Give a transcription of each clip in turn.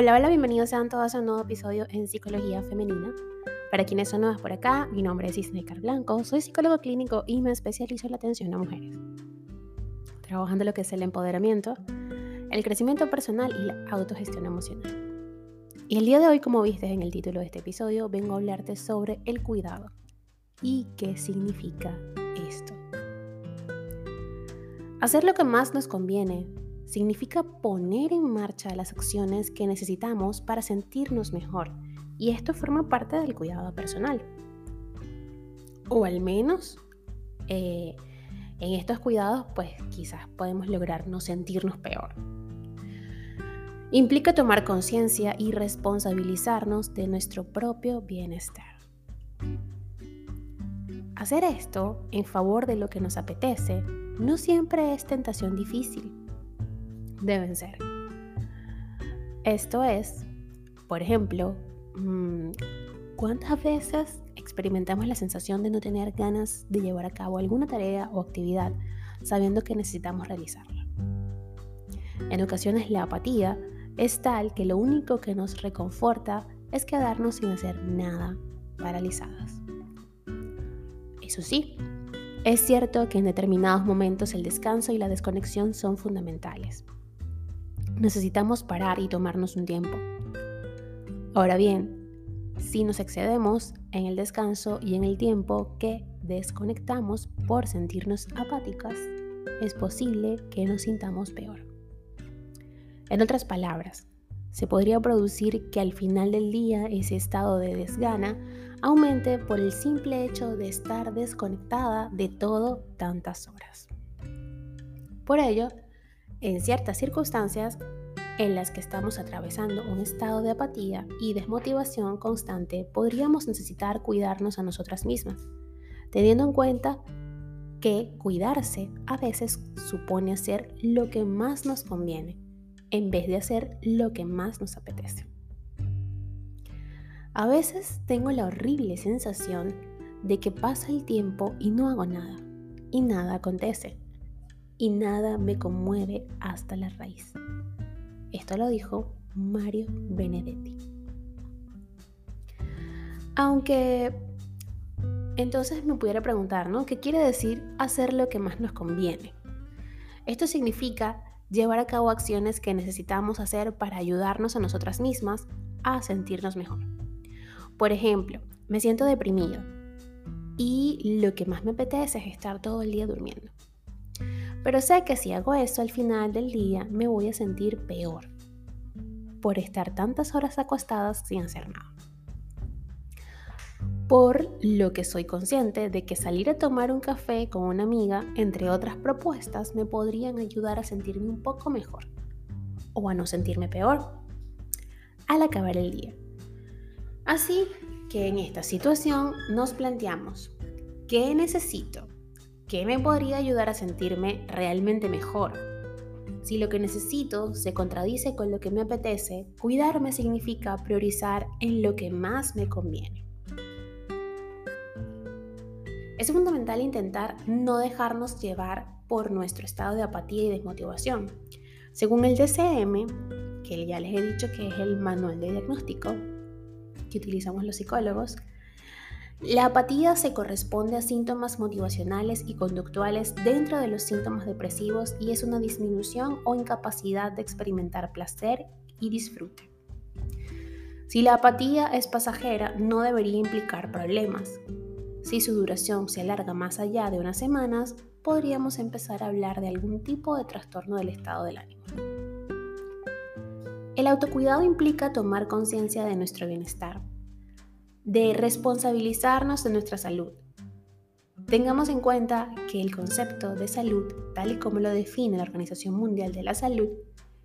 Hola, hola, bienvenidos sean todos a un nuevo episodio en Psicología Femenina. Para quienes son nuevas por acá, mi nombre es Isnecar Blanco, soy psicólogo clínico y me especializo en la atención a mujeres, trabajando lo que es el empoderamiento, el crecimiento personal y la autogestión emocional. Y el día de hoy, como viste en el título de este episodio, vengo a hablarte sobre el cuidado y qué significa esto. Hacer lo que más nos conviene significa poner en marcha las acciones que necesitamos para sentirnos mejor. Y esto forma parte del cuidado personal. O al menos eh, en estos cuidados, pues quizás podemos lograr no sentirnos peor. Implica tomar conciencia y responsabilizarnos de nuestro propio bienestar. Hacer esto en favor de lo que nos apetece no siempre es tentación difícil deben ser. Esto es, por ejemplo, mm, ¿cuántas veces experimentamos la sensación de no tener ganas de llevar a cabo alguna tarea o actividad sabiendo que necesitamos realizarla? En ocasiones la apatía es tal que lo único que nos reconforta es quedarnos sin hacer nada, paralizadas. Eso sí, es cierto que en determinados momentos el descanso y la desconexión son fundamentales necesitamos parar y tomarnos un tiempo. Ahora bien, si nos excedemos en el descanso y en el tiempo que desconectamos por sentirnos apáticas, es posible que nos sintamos peor. En otras palabras, se podría producir que al final del día ese estado de desgana aumente por el simple hecho de estar desconectada de todo tantas horas. Por ello, en ciertas circunstancias en las que estamos atravesando un estado de apatía y desmotivación constante, podríamos necesitar cuidarnos a nosotras mismas, teniendo en cuenta que cuidarse a veces supone hacer lo que más nos conviene, en vez de hacer lo que más nos apetece. A veces tengo la horrible sensación de que pasa el tiempo y no hago nada, y nada acontece y nada me conmueve hasta la raíz. Esto lo dijo Mario Benedetti. Aunque entonces me pudiera preguntar, ¿no? ¿Qué quiere decir hacer lo que más nos conviene? Esto significa llevar a cabo acciones que necesitamos hacer para ayudarnos a nosotras mismas a sentirnos mejor. Por ejemplo, me siento deprimido y lo que más me apetece es estar todo el día durmiendo. Pero sé que si hago eso al final del día me voy a sentir peor por estar tantas horas acostadas sin hacer nada. Por lo que soy consciente de que salir a tomar un café con una amiga, entre otras propuestas, me podrían ayudar a sentirme un poco mejor o a no sentirme peor al acabar el día. Así que en esta situación nos planteamos, ¿qué necesito? ¿Qué me podría ayudar a sentirme realmente mejor? Si lo que necesito se contradice con lo que me apetece, cuidarme significa priorizar en lo que más me conviene. Es fundamental intentar no dejarnos llevar por nuestro estado de apatía y desmotivación. Según el DCM, que ya les he dicho que es el manual de diagnóstico que utilizamos los psicólogos, la apatía se corresponde a síntomas motivacionales y conductuales dentro de los síntomas depresivos y es una disminución o incapacidad de experimentar placer y disfrute. Si la apatía es pasajera, no debería implicar problemas. Si su duración se alarga más allá de unas semanas, podríamos empezar a hablar de algún tipo de trastorno del estado del ánimo. El autocuidado implica tomar conciencia de nuestro bienestar, de responsabilizarnos de nuestra salud. Tengamos en cuenta que el concepto de salud, tal y como lo define la Organización Mundial de la Salud,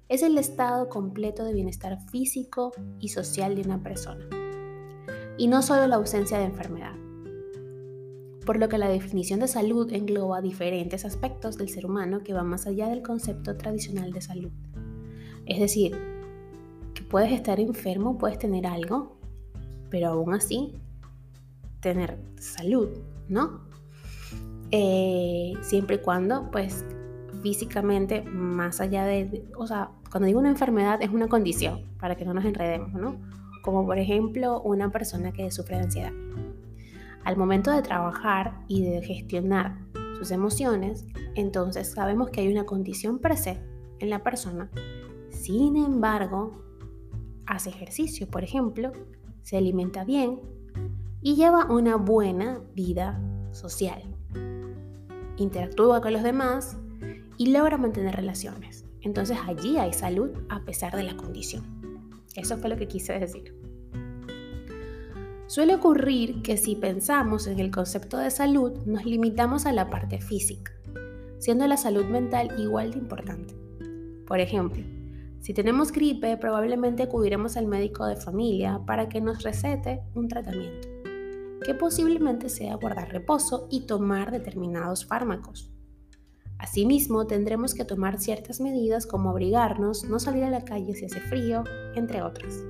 es el estado completo de bienestar físico y social de una persona, y no solo la ausencia de enfermedad. Por lo que la definición de salud engloba diferentes aspectos del ser humano que van más allá del concepto tradicional de salud. Es decir, que puedes estar enfermo, puedes tener algo, pero aún así tener salud, ¿no? Eh, siempre y cuando pues físicamente, más allá de, o sea, cuando digo una enfermedad es una condición, para que no nos enredemos, ¿no? Como por ejemplo una persona que sufre de ansiedad. Al momento de trabajar y de gestionar sus emociones, entonces sabemos que hay una condición per se en la persona. Sin embargo, hace ejercicio, por ejemplo, se alimenta bien y lleva una buena vida social. Interactúa con los demás y logra mantener relaciones. Entonces allí hay salud a pesar de la condición. Eso fue lo que quise decir. Suele ocurrir que si pensamos en el concepto de salud nos limitamos a la parte física, siendo la salud mental igual de importante. Por ejemplo, si tenemos gripe, probablemente acudiremos al médico de familia para que nos recete un tratamiento, que posiblemente sea guardar reposo y tomar determinados fármacos. Asimismo, tendremos que tomar ciertas medidas como abrigarnos, no salir a la calle si hace frío, entre otras.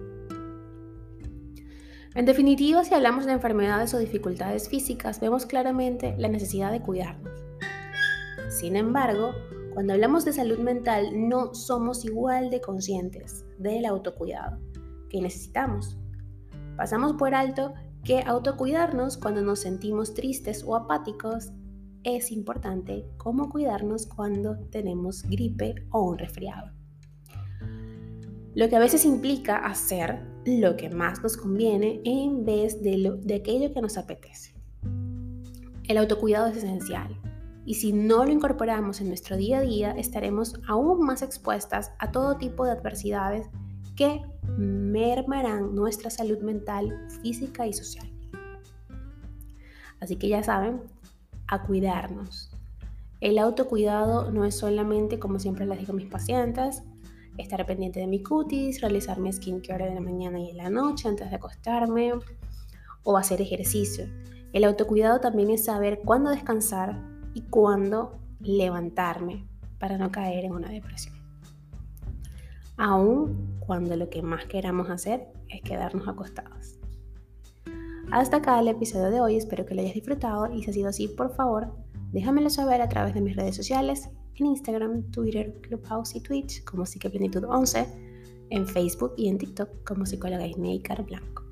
En definitiva, si hablamos de enfermedades o dificultades físicas, vemos claramente la necesidad de cuidarnos. Sin embargo, cuando hablamos de salud mental, no somos igual de conscientes del autocuidado que necesitamos. Pasamos por alto que autocuidarnos cuando nos sentimos tristes o apáticos es importante como cuidarnos cuando tenemos gripe o un resfriado. Lo que a veces implica hacer lo que más nos conviene en vez de, de aquello que nos apetece. El autocuidado es esencial y si no lo incorporamos en nuestro día a día estaremos aún más expuestas a todo tipo de adversidades que mermarán nuestra salud mental, física y social. Así que ya saben, a cuidarnos. El autocuidado no es solamente, como siempre les digo a mis pacientes, estar pendiente de mi cutis, realizar mi skincare en la mañana y en la noche antes de acostarme o hacer ejercicio. El autocuidado también es saber cuándo descansar y cuándo levantarme para no caer en una depresión. Aún cuando lo que más queramos hacer es quedarnos acostados. Hasta acá el episodio de hoy, espero que lo hayas disfrutado y si ha sido así, por favor, déjamelo saber a través de mis redes sociales, en Instagram, Twitter, Clubhouse y Twitch como Psiqueplenitud 11, en Facebook y en TikTok como psicóloga Ismaker Blanco.